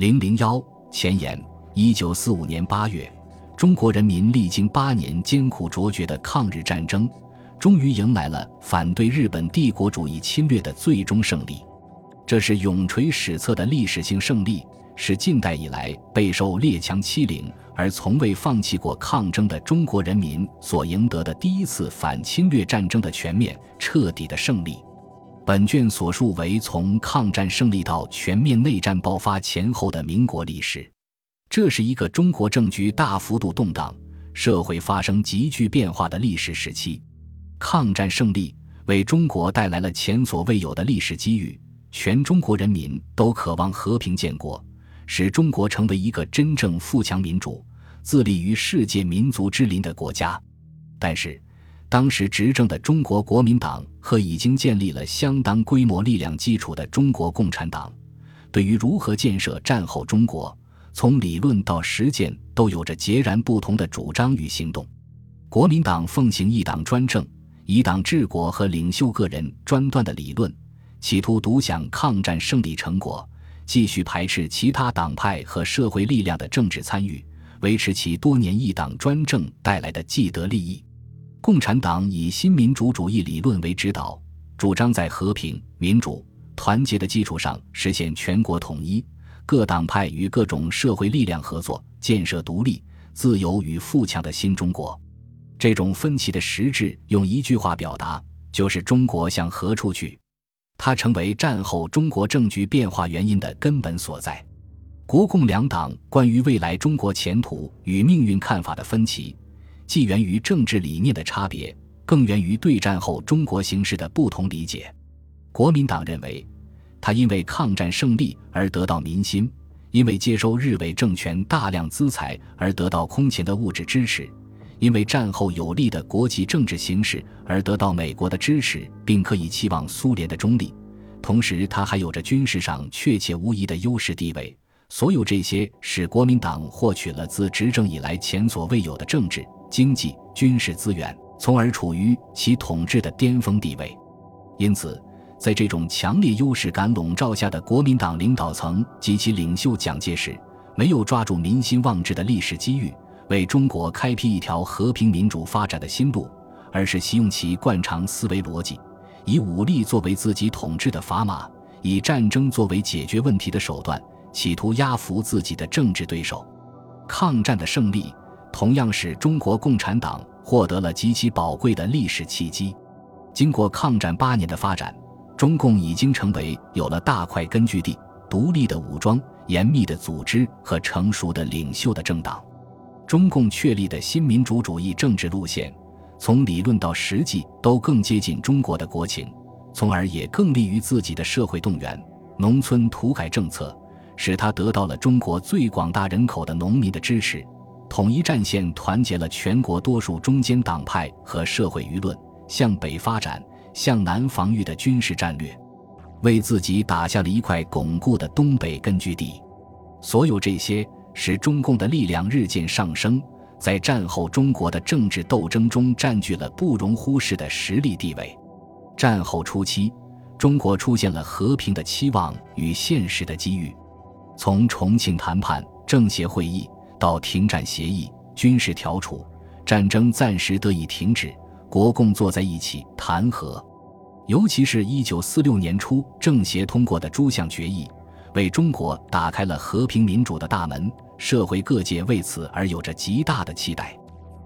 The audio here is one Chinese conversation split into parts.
零零幺前言：一九四五年八月，中国人民历经八年艰苦卓绝的抗日战争，终于迎来了反对日本帝国主义侵略的最终胜利。这是永垂史册的历史性胜利，是近代以来备受列强欺凌而从未放弃过抗争的中国人民所赢得的第一次反侵略战争的全面彻底的胜利。本卷所述为从抗战胜利到全面内战爆发前后的民国历史，这是一个中国政局大幅度动荡、社会发生急剧变化的历史时期。抗战胜利为中国带来了前所未有的历史机遇，全中国人民都渴望和平建国，使中国成为一个真正富强民主、自立于世界民族之林的国家。但是，当时执政的中国国民党和已经建立了相当规模力量基础的中国共产党，对于如何建设战后中国，从理论到实践都有着截然不同的主张与行动。国民党奉行一党专政、以党治国和领袖个人专断的理论，企图独享抗战胜利成果，继续排斥其他党派和社会力量的政治参与，维持其多年一党专政带来的既得利益。共产党以新民主主义理论为指导，主张在和平、民主、团结的基础上实现全国统一，各党派与各种社会力量合作，建设独立、自由与富强的新中国。这种分歧的实质，用一句话表达，就是中国向何处去。它成为战后中国政局变化原因的根本所在。国共两党关于未来中国前途与命运看法的分歧。既源于政治理念的差别，更源于对战后中国形势的不同理解。国民党认为，他因为抗战胜利而得到民心，因为接收日伪政权大量资财而得到空前的物质支持，因为战后有利的国际政治形势而得到美国的支持，并可以期望苏联的中立。同时，他还有着军事上确切无疑的优势地位。所有这些使国民党获取了自执政以来前所未有的政治。经济、军事资源，从而处于其统治的巅峰地位。因此，在这种强烈优势感笼罩下的国民党领导层及其领袖蒋介石，没有抓住民心望志的历史机遇，为中国开辟一条和平民主发展的新路，而是习用其惯常思维逻辑，以武力作为自己统治的砝码，以战争作为解决问题的手段，企图压服自己的政治对手。抗战的胜利。同样使中国共产党获得了极其宝贵的历史契机。经过抗战八年的发展，中共已经成为有了大块根据地、独立的武装、严密的组织和成熟的领袖的政党。中共确立的新民主主义政治路线，从理论到实际都更接近中国的国情，从而也更利于自己的社会动员。农村土改政策使他得到了中国最广大人口的农民的支持。统一战线团结了全国多数中间党派和社会舆论，向北发展、向南防御的军事战略，为自己打下了一块巩固的东北根据地。所有这些使中共的力量日渐上升，在战后中国的政治斗争中占据了不容忽视的实力地位。战后初期，中国出现了和平的期望与现实的机遇，从重庆谈判、政协会议。到停战协议、军事调处，战争暂时得以停止，国共坐在一起谈和。尤其是一九四六年初政协通过的诸项决议，为中国打开了和平民主的大门，社会各界为此而有着极大的期待。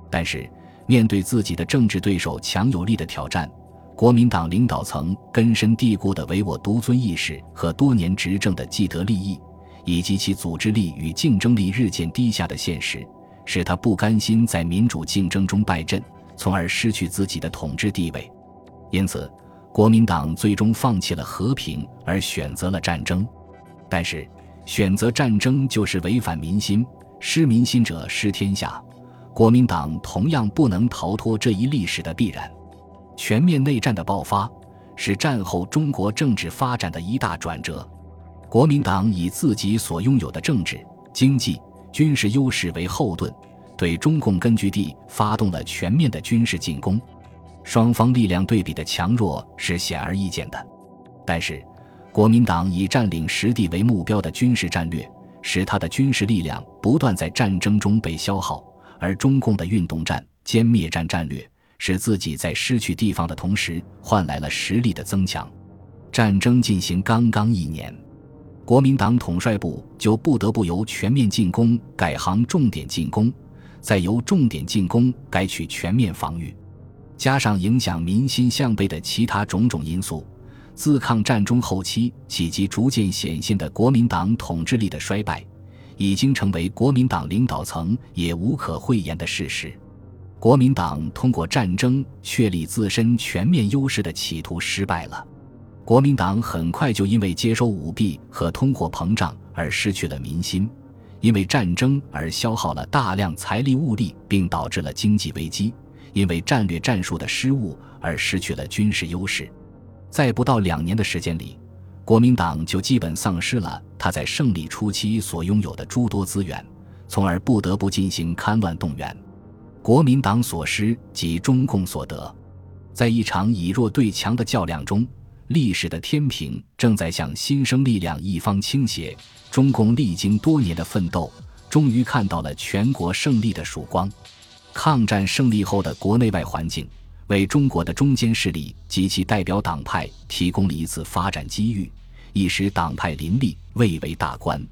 但是，面对自己的政治对手强有力的挑战，国民党领导层根深蒂固的唯我独尊意识和多年执政的既得利益。以及其组织力与竞争力日渐低下的现实，使他不甘心在民主竞争中败阵，从而失去自己的统治地位。因此，国民党最终放弃了和平，而选择了战争。但是，选择战争就是违反民心，失民心者失天下。国民党同样不能逃脱这一历史的必然。全面内战的爆发，是战后中国政治发展的一大转折。国民党以自己所拥有的政治、经济、军事优势为后盾，对中共根据地发动了全面的军事进攻。双方力量对比的强弱是显而易见的。但是，国民党以占领实地为目标的军事战略，使他的军事力量不断在战争中被消耗，而中共的运动战、歼灭战战略使自己在失去地方的同时换来了实力的增强。战争进行刚刚一年，国民党统帅部就不得不由全面进攻改行重点进攻，再由重点进攻改取全面防御，加上影响民心向背的其他种种因素。自抗战中后期起即逐渐显现的国民党统治力的衰败，已经成为国民党领导层也无可讳言的事实。国民党通过战争确立自身全面优势的企图失败了。国民党很快就因为接收舞弊和通货膨胀而失去了民心，因为战争而消耗了大量财力物力，并导致了经济危机；因为战略战术的失误而失去了军事优势。在不到两年的时间里，国民党就基本丧失了他在胜利初期所拥有的诸多资源，从而不得不进行戡乱动员。国民党所失即中共所得，在一场以弱对强的较量中，历史的天平正在向新生力量一方倾斜。中共历经多年的奋斗，终于看到了全国胜利的曙光。抗战胜利后的国内外环境。为中国的中间势力及其代表党派提供了一次发展机遇，一时党派林立，蔚为大观。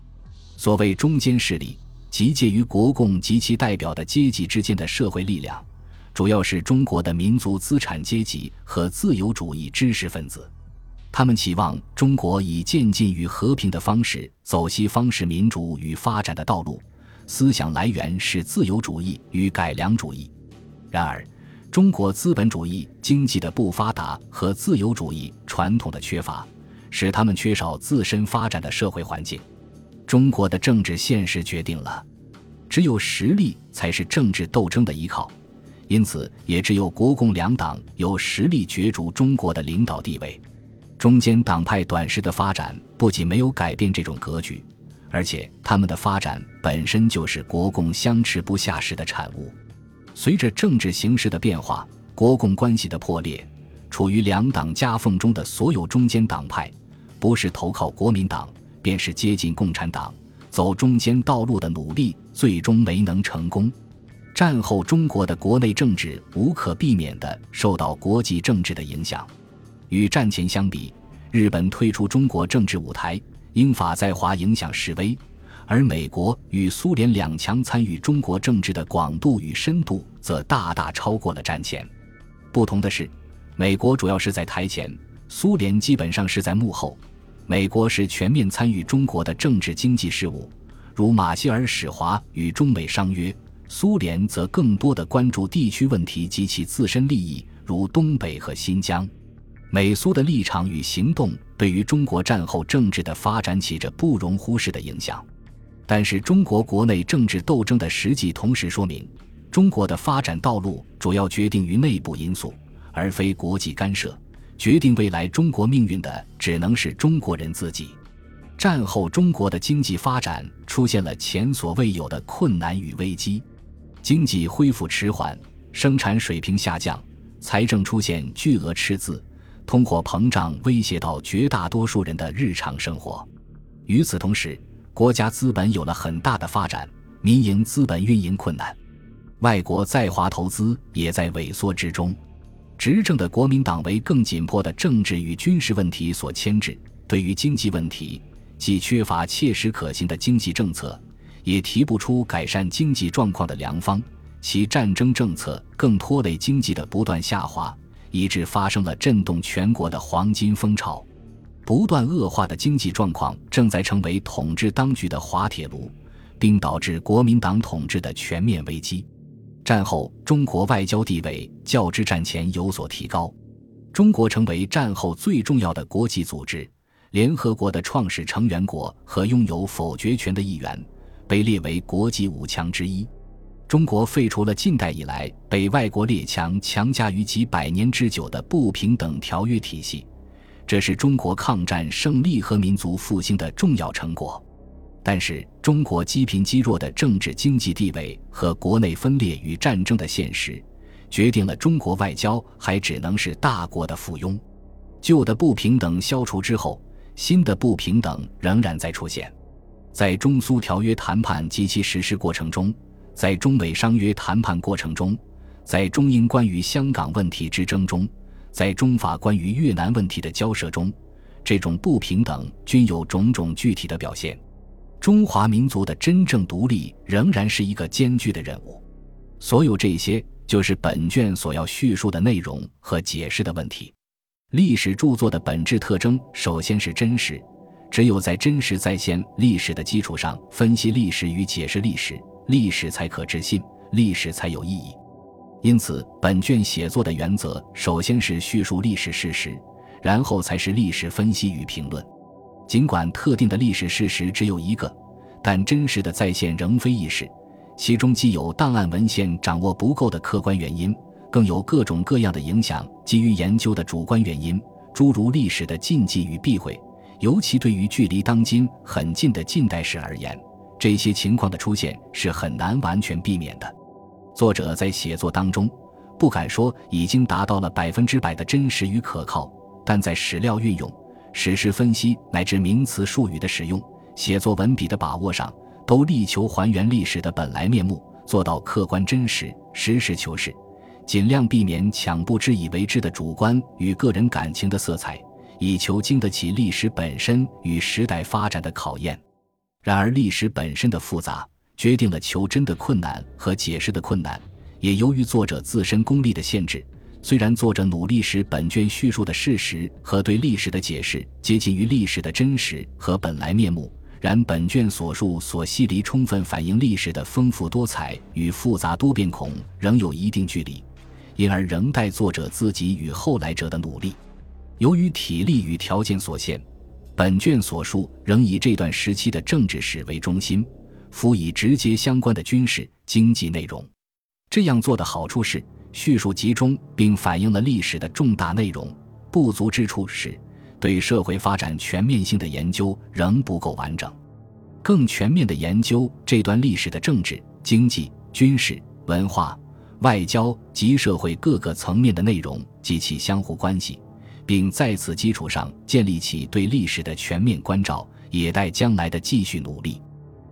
所谓中间势力，即介于国共及其代表的阶级之间的社会力量，主要是中国的民族资产阶级和自由主义知识分子。他们期望中国以渐进与和平的方式走西方式民主与发展的道路，思想来源是自由主义与改良主义。然而，中国资本主义经济的不发达和自由主义传统的缺乏，使他们缺少自身发展的社会环境。中国的政治现实决定了，只有实力才是政治斗争的依靠，因此也只有国共两党有实力角逐中国的领导地位。中间党派短时的发展不仅没有改变这种格局，而且他们的发展本身就是国共相持不下时的产物。随着政治形势的变化，国共关系的破裂，处于两党夹缝中的所有中间党派，不是投靠国民党，便是接近共产党，走中间道路的努力最终没能成功。战后中国的国内政治无可避免地受到国际政治的影响。与战前相比，日本退出中国政治舞台，英法在华影响示微。而美国与苏联两强参与中国政治的广度与深度，则大大超过了战前。不同的是，美国主要是在台前，苏联基本上是在幕后。美国是全面参与中国的政治经济事务，如马歇尔使华与中美商约；苏联则更多的关注地区问题及其自身利益，如东北和新疆。美苏的立场与行动对于中国战后政治的发展起着不容忽视的影响。但是，中国国内政治斗争的实际同时说明，中国的发展道路主要决定于内部因素，而非国际干涉。决定未来中国命运的，只能是中国人自己。战后，中国的经济发展出现了前所未有的困难与危机，经济恢复迟缓，生产水平下降，财政出现巨额赤字，通货膨胀威胁到绝大多数人的日常生活。与此同时，国家资本有了很大的发展，民营资本运营困难，外国在华投资也在萎缩之中。执政的国民党为更紧迫的政治与军事问题所牵制，对于经济问题既缺乏切实可行的经济政策，也提不出改善经济状况的良方。其战争政策更拖累经济的不断下滑，以致发生了震动全国的黄金风潮。不断恶化的经济状况正在成为统治当局的滑铁卢，并导致国民党统治的全面危机。战后，中国外交地位较之战前有所提高，中国成为战后最重要的国际组织——联合国的创始成员国和拥有否决权的议员，被列为国际五强之一。中国废除了近代以来被外国列强强加于几百年之久的不平等条约体系。这是中国抗战胜利和民族复兴的重要成果，但是中国积贫积弱的政治经济地位和国内分裂与战争的现实，决定了中国外交还只能是大国的附庸。旧的不平等消除之后，新的不平等仍然在出现。在中苏条约谈判及其实施过程中，在中美商约谈判过程中，在中英关于香港问题之争中，在中法关于越南问题的交涉中，这种不平等均有种种具体的表现。中华民族的真正独立仍然是一个艰巨的任务。所有这些，就是本卷所要叙述的内容和解释的问题。历史著作的本质特征，首先是真实。只有在真实再现历史的基础上分析历史与解释历史，历史才可置信，历史才有意义。因此，本卷写作的原则，首先是叙述历史事实，然后才是历史分析与评论。尽管特定的历史事实只有一个，但真实的再现仍非易事。其中既有档案文献掌握不够的客观原因，更有各种各样的影响基于研究的主观原因，诸如历史的禁忌与避讳。尤其对于距离当今很近的近代史而言，这些情况的出现是很难完全避免的。作者在写作当中，不敢说已经达到了百分之百的真实与可靠，但在史料运用。史实分析乃至名词术语的使用、写作文笔的把握上，都力求还原历史的本来面目，做到客观真实、实事求是，尽量避免强不知以为之的主观与个人感情的色彩，以求经得起历史本身与时代发展的考验。然而，历史本身的复杂，决定了求真的困难和解释的困难，也由于作者自身功力的限制。虽然作者努力使本卷叙述的事实和对历史的解释接近于历史的真实和本来面目，然本卷所述所析离充分反映历史的丰富多彩与复杂多变孔，仍有一定距离，因而仍待作者自己与后来者的努力。由于体力与条件所限，本卷所述仍以这段时期的政治史为中心，辅以直接相关的军事经济内容。这样做的好处是。叙述集中，并反映了历史的重大内容。不足之处是，对社会发展全面性的研究仍不够完整。更全面的研究这段历史的政治、经济、军事、文化、外交及社会各个层面的内容及其相互关系，并在此基础上建立起对历史的全面关照，也待将来的继续努力。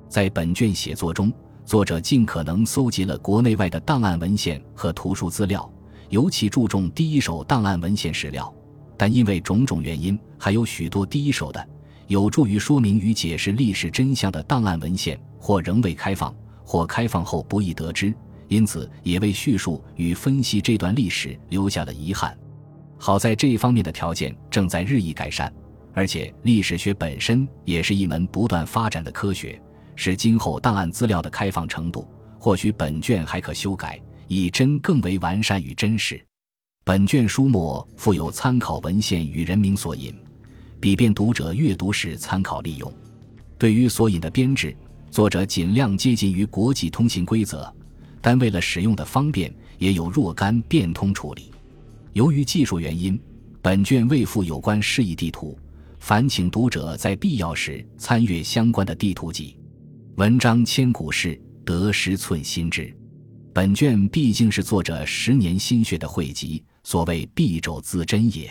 在本卷写作中。作者尽可能搜集了国内外的档案文献和图书资料，尤其注重第一手档案文献史料。但因为种种原因，还有许多第一手的、有助于说明与解释历史真相的档案文献，或仍未开放，或开放后不易得知，因此也为叙述与分析这段历史留下了遗憾。好在这一方面的条件正在日益改善，而且历史学本身也是一门不断发展的科学。是今后档案资料的开放程度，或许本卷还可修改，以真更为完善与真实。本卷书末附有参考文献与人名索引，以便读者阅读时参考利用。对于索引的编制，作者尽量接近于国际通行规则，但为了使用的方便，也有若干变通处理。由于技术原因，本卷未附有关示意地图，烦请读者在必要时参阅相关的地图集。文章千古事，得失寸心知。本卷毕竟是作者十年心血的汇集，所谓敝帚自珍也。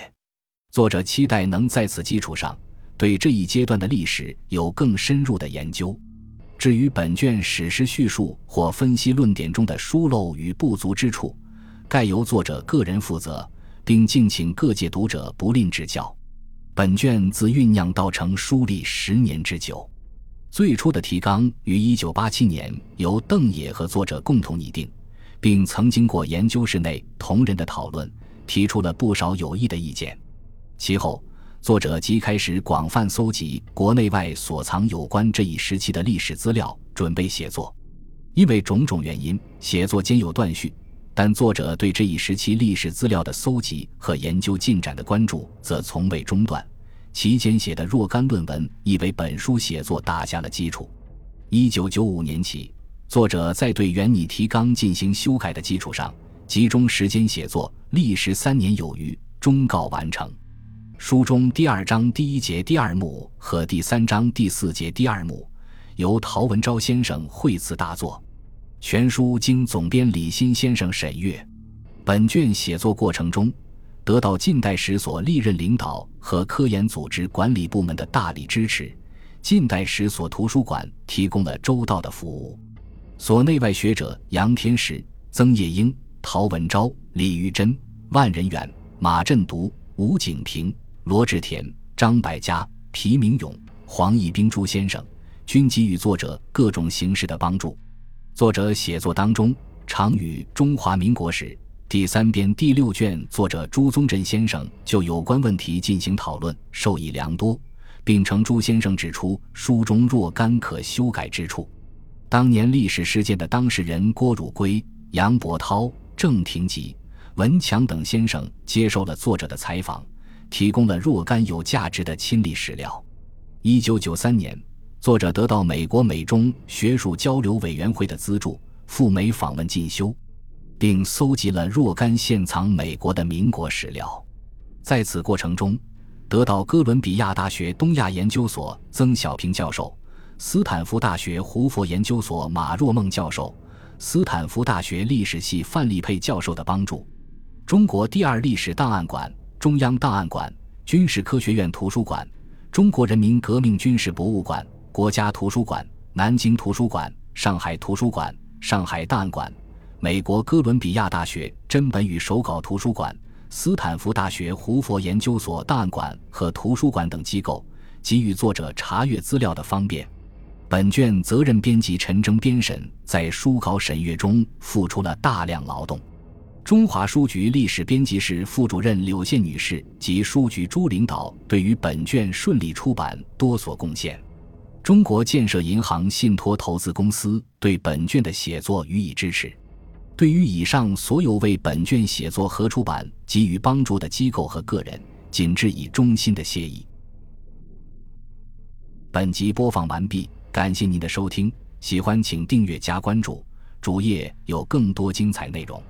作者期待能在此基础上，对这一阶段的历史有更深入的研究。至于本卷史实叙述或分析论点中的疏漏与不足之处，概由作者个人负责，并敬请各界读者不吝指教。本卷自酝酿到成，书历十年之久。最初的提纲于1987年由邓野和作者共同拟定，并曾经过研究室内同仁的讨论，提出了不少有益的意见。其后，作者即开始广泛搜集国内外所藏有关这一时期的历史资料，准备写作。因为种种原因，写作间有断续，但作者对这一时期历史资料的搜集和研究进展的关注则从未中断。其间写的若干论文亦为本书写作打下了基础。一九九五年起，作者在对原拟提纲进行修改的基础上，集中时间写作，历时三年有余，终告完成。书中第二章第一节第二幕和第三章第四节第二幕，由陶文昭先生绘词大作。全书经总编李新先生审阅。本卷写作过程中。得到近代史所历任领导和科研组织管理部门的大力支持，近代史所图书馆提供了周到的服务。所内外学者杨天石、曾业英、陶文昭、李玉珍、万人远、马振读、吴景平、罗志田、张百家、皮明勇、黄义兵诸先生，均给予作者各种形式的帮助。作者写作当中，常与《中华民国史》第三编第六卷作者朱宗镇先生就有关问题进行讨论，受益良多，并称朱先生指出书中若干可修改之处。当年历史事件的当事人郭汝瑰、杨伯涛、郑廷吉、文强等先生接受了作者的采访，提供了若干有价值的亲历史料。一九九三年，作者得到美国美中学术交流委员会的资助，赴美访问进修，并搜集了若干现藏美国的民国史料。在此过程中，得到哥伦比亚大学东亚研究所曾小平教授。斯坦福大学胡佛研究所马若梦教授、斯坦福大学历史系范立佩教授的帮助，中国第二历史档案馆、中央档案馆、军事科学院图书馆、中国人民革命军事博物馆、国家图书馆、南京图书馆、上海图书馆、上海档案馆、美国哥伦比亚大学真本与手稿图书馆、斯坦福大学胡佛研究所档案馆和图书馆等机构，给予作者查阅资料的方便。本卷责任编辑陈征编审在书稿审阅中付出了大量劳动，中华书局历史编辑室副主任柳宪女士及书局诸领导对于本卷顺利出版多所贡献。中国建设银行信托投资公司对本卷的写作予以支持。对于以上所有为本卷写作和出版给予帮助的机构和个人，谨致以衷心的谢意。本集播放完毕。感谢您的收听，喜欢请订阅加关注，主页有更多精彩内容。